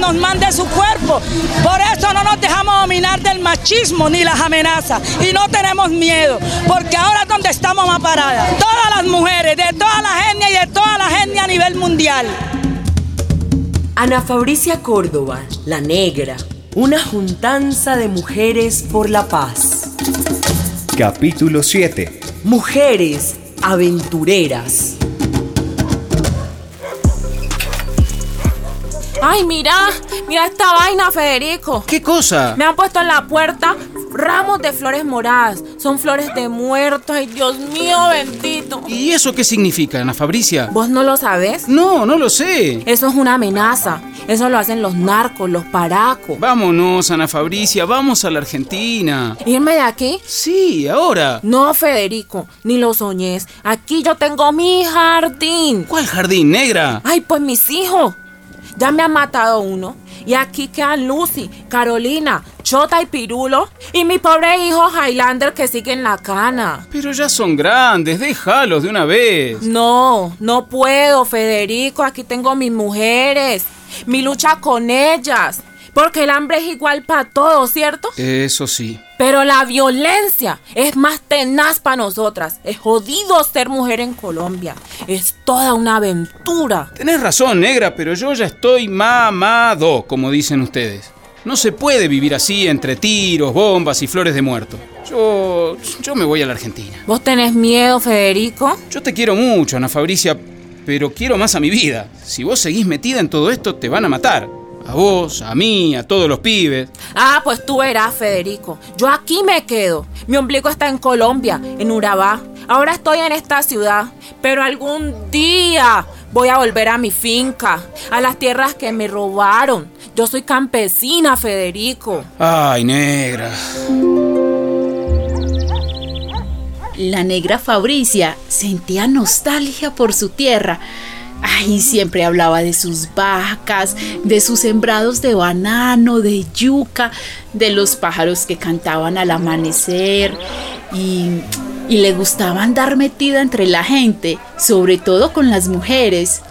nos mande su cuerpo. Por eso no nos dejamos dominar del machismo ni las amenazas. Y no tenemos miedo, porque ahora es donde estamos más paradas. Todas las mujeres, de toda la etnia y de toda la etnia a nivel mundial. Ana Fabricia Córdoba, La Negra, una juntanza de mujeres por la paz. Capítulo 7. Mujeres aventureras. Ay, mira, mira esta vaina, Federico. ¿Qué cosa? Me han puesto en la puerta ramos de flores moradas. Son flores de muertos. Ay, Dios mío, bendito. ¿Y eso qué significa, Ana Fabricia? ¿Vos no lo sabes? No, no lo sé. Eso es una amenaza. Eso lo hacen los narcos, los paracos. Vámonos, Ana Fabricia, vamos a la Argentina. ¿Irme de aquí? Sí, ahora. No, Federico, ni lo soñes. Aquí yo tengo mi jardín. ¿Cuál jardín, negra? Ay, pues mis hijos. Ya me han matado uno. Y aquí quedan Lucy, Carolina, Chota y Pirulo. Y mi pobre hijo Highlander que sigue en la cana. Pero ya son grandes, déjalos de una vez. No, no puedo, Federico. Aquí tengo mis mujeres. Mi lucha con ellas. Porque el hambre es igual para todos, ¿cierto? Eso sí. Pero la violencia es más tenaz para nosotras. Es jodido ser mujer en Colombia. Es toda una aventura. Tenés razón, negra, pero yo ya estoy mamado, como dicen ustedes. No se puede vivir así entre tiros, bombas y flores de muerto. Yo. yo me voy a la Argentina. ¿Vos tenés miedo, Federico? Yo te quiero mucho, Ana Fabricia, pero quiero más a mi vida. Si vos seguís metida en todo esto, te van a matar. A vos, a mí, a todos los pibes. Ah, pues tú verás, Federico. Yo aquí me quedo. Mi ombligo está en Colombia, en Urabá. Ahora estoy en esta ciudad, pero algún día voy a volver a mi finca, a las tierras que me robaron. Yo soy campesina, Federico. Ay, negra. La negra Fabricia sentía nostalgia por su tierra. Ay, siempre hablaba de sus vacas, de sus sembrados de banano, de yuca, de los pájaros que cantaban al amanecer y, y le gustaba andar metida entre la gente, sobre todo con las mujeres.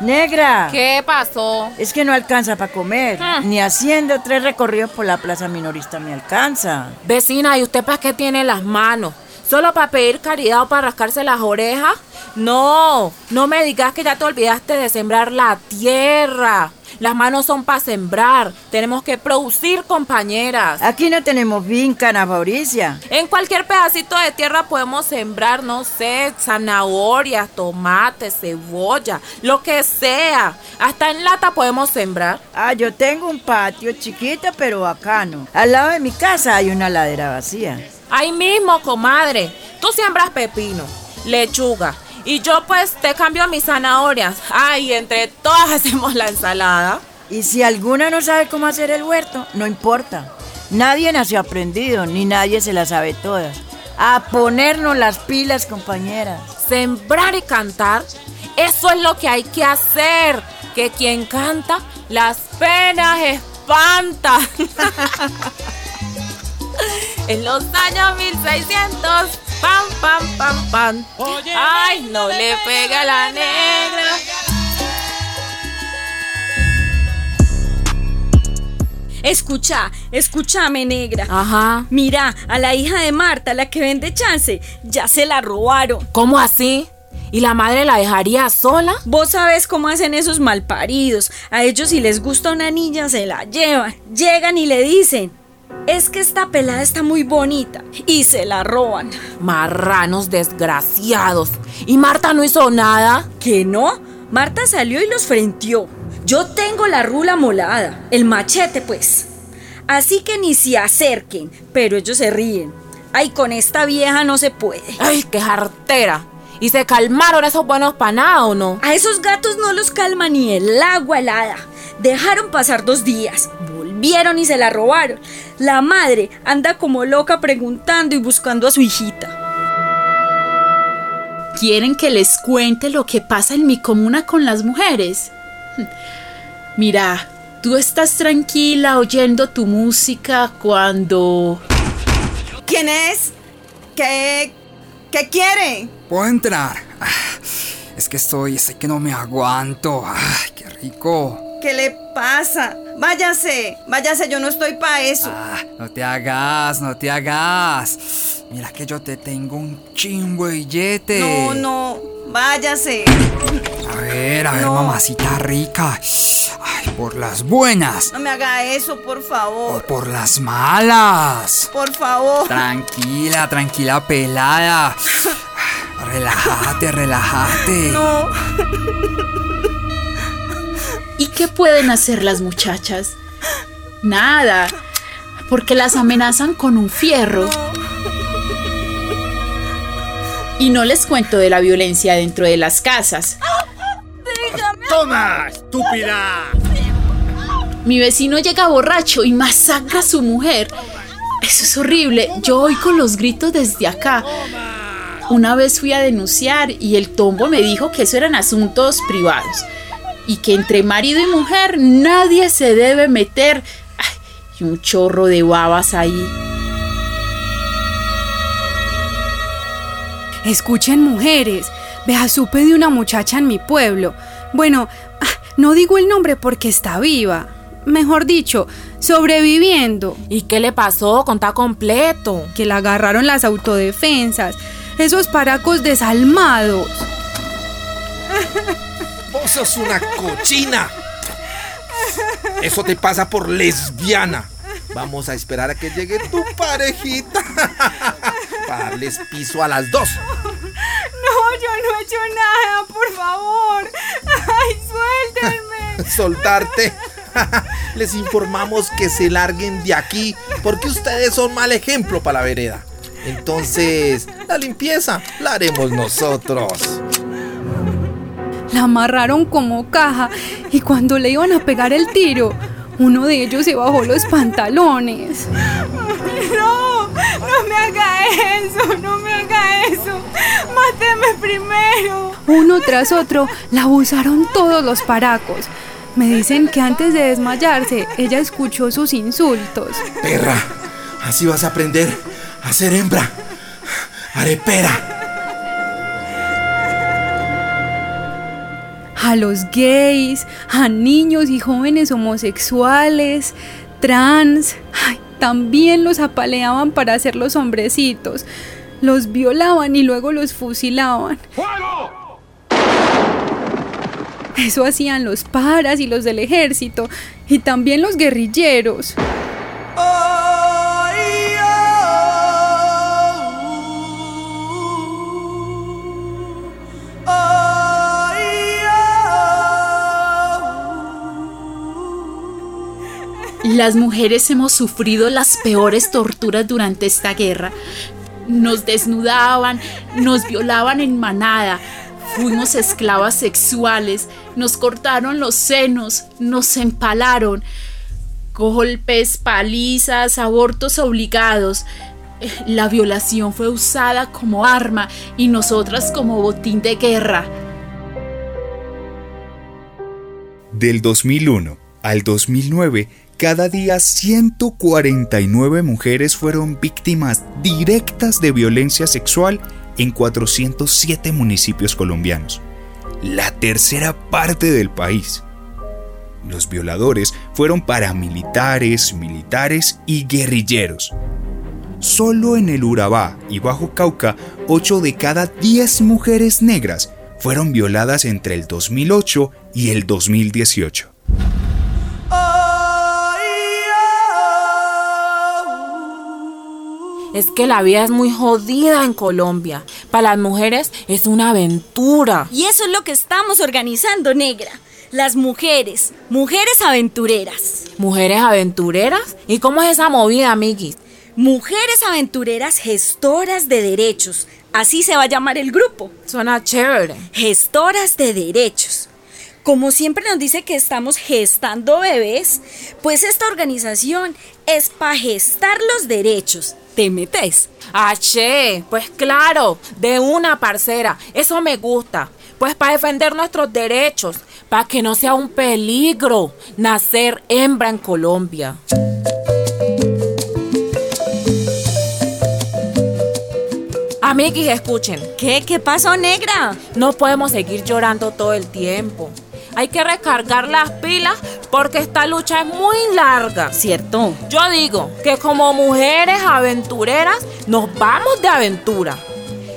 Negra. ¿Qué pasó? Es que no alcanza para comer. Ah. Ni haciendo tres recorridos por la plaza minorista me alcanza. Vecina, ¿y usted para qué tiene las manos? ¿Solo para pedir caridad o para rascarse las orejas? No, no me digas que ya te olvidaste de sembrar la tierra. Las manos son para sembrar. Tenemos que producir, compañeras. Aquí no tenemos vinca, Ana Fabricia. En cualquier pedacito de tierra podemos sembrar, no sé, zanahorias, tomates, cebolla, lo que sea. Hasta en lata podemos sembrar. Ah, yo tengo un patio chiquito pero bacano. Al lado de mi casa hay una ladera vacía. Ahí mismo, comadre. Tú siembras pepino, lechuga. Y yo pues te cambio mis zanahorias. Ay, entre todas hacemos la ensalada. Y si alguna no sabe cómo hacer el huerto, no importa. Nadie nació aprendido, ni nadie se las sabe todas. A ponernos las pilas, compañeras. Sembrar y cantar, eso es lo que hay que hacer. Que quien canta, las penas espanta. en los años 1600, pam, pam, pam, pam. Ay, no le pega la negra. Escucha, escúchame, negra. Ajá. Mira, a la hija de Marta, la que vende chance, ya se la robaron. ¿Cómo así? ¿Y la madre la dejaría sola? Vos sabés cómo hacen esos malparidos. A ellos si les gusta una niña se la llevan. Llegan y le dicen, es que esta pelada está muy bonita. Y se la roban. Marranos desgraciados. ¿Y Marta no hizo nada? ¿Que no? Marta salió y los frenteó. Yo tengo la rula molada, el machete pues. Así que ni se acerquen, pero ellos se ríen. Ay, con esta vieja no se puede. ¡Ay, qué jartera! ¿Y se calmaron esos buenos panados o no? A esos gatos no los calma ni el agua helada. Dejaron pasar dos días, volvieron y se la robaron. La madre anda como loca preguntando y buscando a su hijita. ¿Quieren que les cuente lo que pasa en mi comuna con las mujeres? Mira, tú estás tranquila oyendo tu música cuando... ¿Quién es? ¿Qué, qué quiere? Puedo entrar. Ah, Es que estoy, estoy que no me aguanto. Ay, qué rico. ¿Qué le pasa? Váyase, váyase, yo no estoy para eso. Ah, no te hagas, no te hagas. Mira que yo te tengo un chimbo billete. No, no, váyase. A ver, a ver, mamacita rica. Ay, por las buenas. No me haga eso, por favor. O por las malas. Por favor. Tranquila, tranquila, pelada. Relájate, relájate. No. ¿Y qué pueden hacer las muchachas? Nada, porque las amenazan con un fierro. Y no les cuento de la violencia dentro de las casas. ¡Toma, estúpida! Mi vecino llega borracho y masacra a su mujer. Eso es horrible. Yo oigo los gritos desde acá. Una vez fui a denunciar y el tombo me dijo que eso eran asuntos privados y que entre marido y mujer nadie se debe meter. Ay, y un chorro de babas ahí. Escuchen mujeres, vea, supe de una muchacha en mi pueblo. Bueno, ah, no digo el nombre porque está viva. Mejor dicho, sobreviviendo. ¿Y qué le pasó? Contá completo. Que la agarraron las autodefensas. Esos paracos desalmados. Sos una cochina. Eso te pasa por lesbiana. Vamos a esperar a que llegue tu parejita para darles piso a las dos. No, yo no he hecho nada, por favor. Ay, suéltenme. Soltarte. Les informamos que se larguen de aquí porque ustedes son mal ejemplo para la vereda. Entonces, la limpieza la haremos nosotros. La amarraron como caja y cuando le iban a pegar el tiro, uno de ellos se bajó los pantalones. No, no me haga eso, no me haga eso. Máteme primero. Uno tras otro la abusaron todos los paracos. Me dicen que antes de desmayarse, ella escuchó sus insultos. Perra, así vas a aprender a ser hembra. Arepera. A los gays, a niños y jóvenes homosexuales, trans. también los apaleaban para hacer los hombrecitos. Los violaban y luego los fusilaban. ¡Fuego! Eso hacían los paras y los del ejército y también los guerrilleros. Las mujeres hemos sufrido las peores torturas durante esta guerra. Nos desnudaban, nos violaban en manada, fuimos esclavas sexuales, nos cortaron los senos, nos empalaron, golpes, palizas, abortos obligados. La violación fue usada como arma y nosotras como botín de guerra. Del 2001 al 2009, cada día 149 mujeres fueron víctimas directas de violencia sexual en 407 municipios colombianos, la tercera parte del país. Los violadores fueron paramilitares, militares y guerrilleros. Solo en el Urabá y Bajo Cauca, 8 de cada 10 mujeres negras fueron violadas entre el 2008 y el 2018. Es que la vida es muy jodida en Colombia. Para las mujeres es una aventura. Y eso es lo que estamos organizando, negra. Las mujeres, mujeres aventureras. ¿Mujeres aventureras? ¿Y cómo es esa movida, amiguis? Mujeres aventureras gestoras de derechos. Así se va a llamar el grupo. Suena chévere. Gestoras de derechos. Como siempre nos dice que estamos gestando bebés, pues esta organización es para gestar los derechos te metes. Ah, che, pues claro, de una parcera. Eso me gusta. Pues para defender nuestros derechos, para que no sea un peligro nacer hembra en Colombia. Amiguis, escuchen. ¿Qué? ¿Qué pasó, negra? No podemos seguir llorando todo el tiempo. Hay que recargar las pilas porque esta lucha es muy larga. ¿Cierto? Yo digo que como mujeres aventureras nos vamos de aventura.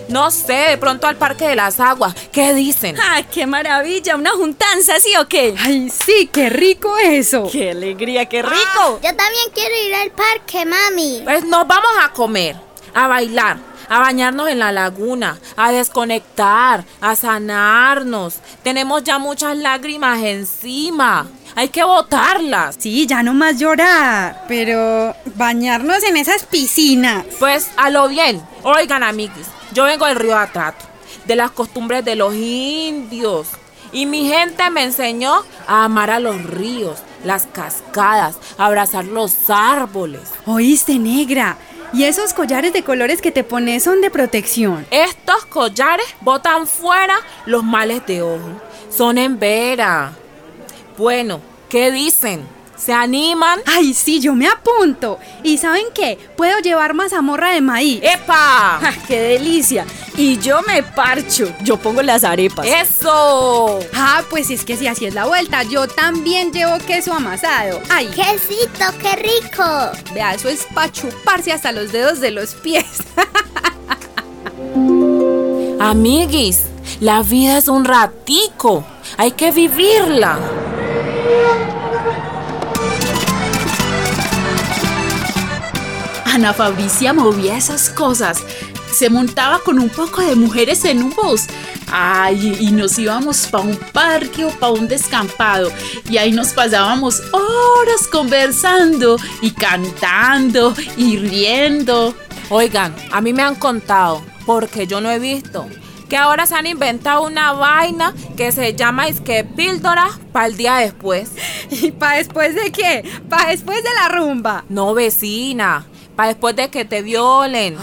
No sé, de pronto al Parque de las Aguas. ¿Qué dicen? ¡Ah, qué maravilla! ¿Una juntanza, sí o qué? ¡Ay, sí! ¡Qué rico eso! ¡Qué alegría, qué rico! Ah, yo también quiero ir al parque, mami. Pues nos vamos a comer, a bailar, a bañarnos en la laguna, a desconectar, a sanarnos. Tenemos ya muchas lágrimas encima. Hay que botarlas. Sí, ya no más llorar. Pero bañarnos en esas piscinas. Pues a lo bien. Oigan, amiguis, yo vengo del río Atrato, de las costumbres de los indios. Y mi gente me enseñó a amar a los ríos, las cascadas, a abrazar los árboles. ¿Oíste, negra? Y esos collares de colores que te pones son de protección. Estos collares botan fuera los males de ojo. Son en vera. Bueno, ¿qué dicen? ¿Se animan? Ay, sí, yo me apunto. ¿Y saben qué? Puedo llevar mazamorra de maíz. ¡Epa! ¡Qué delicia! Y yo me parcho. Yo pongo las arepas. ¡Eso! Ah, pues es que si así es la vuelta, yo también llevo queso amasado. ¡Ay! ¡Quesito, qué rico! Vea, eso es para chuparse hasta los dedos de los pies. Amiguis, la vida es un ratico. Hay que vivirla. Ana Fabricia movía esas cosas. Se montaba con un poco de mujeres en un bus. Ay, y nos íbamos para un parque o para un descampado. Y ahí nos pasábamos horas conversando y cantando y riendo. Oigan, a mí me han contado, porque yo no he visto, que ahora se han inventado una vaina que se llama que píldora para el día después. ¿Y para después de qué? ¿Para después de la rumba? No, vecina. Para después de que te violen.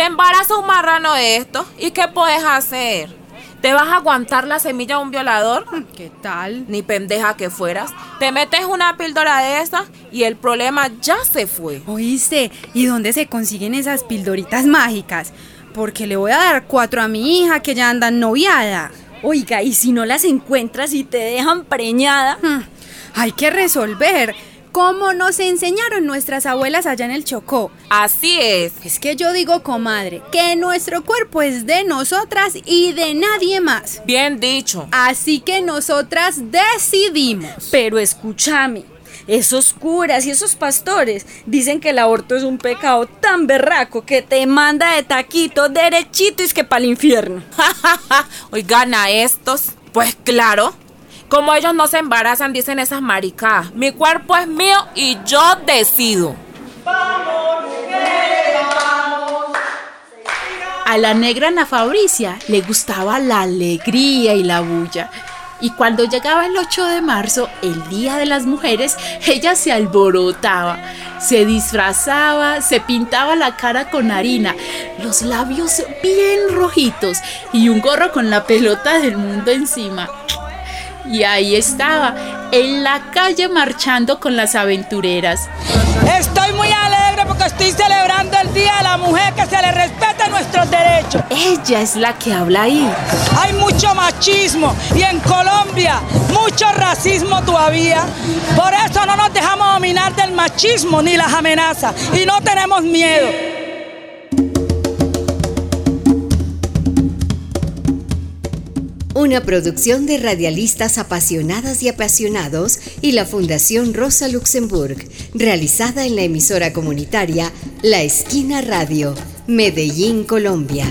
Te embaraza un marrano de esto. ¿Y qué puedes hacer? ¿Te vas a aguantar la semilla de un violador? ¿Qué tal? Ni pendeja que fueras. Te metes una píldora de esas y el problema ya se fue. ¿Oíste? ¿Y dónde se consiguen esas pildoritas mágicas? Porque le voy a dar cuatro a mi hija que ya anda noviada. Oiga, ¿y si no las encuentras y te dejan preñada? Hmm, hay que resolver. ¿Cómo nos enseñaron nuestras abuelas allá en el Chocó? Así es. Es que yo digo, comadre, que nuestro cuerpo es de nosotras y de nadie más. Bien dicho. Así que nosotras decidimos. Pero escúchame, esos curas y esos pastores dicen que el aborto es un pecado tan berraco que te manda de taquito derechito y es que para el infierno. Oigan a estos. Pues claro. Como ellos no se embarazan, dicen esas maricadas. Mi cuerpo es mío y yo decido. A la negra Ana Fabricia le gustaba la alegría y la bulla. Y cuando llegaba el 8 de marzo, el Día de las Mujeres, ella se alborotaba, se disfrazaba, se pintaba la cara con harina, los labios bien rojitos y un gorro con la pelota del mundo encima. Y ahí estaba, en la calle marchando con las aventureras. Estoy muy alegre porque estoy celebrando el Día de la Mujer, que se le respete nuestros derechos. Ella es la que habla ahí. Hay mucho machismo y en Colombia mucho racismo todavía. Por eso no nos dejamos dominar del machismo ni las amenazas y no tenemos miedo. Una producción de radialistas apasionadas y apasionados y la Fundación Rosa Luxemburg, realizada en la emisora comunitaria La Esquina Radio, Medellín, Colombia.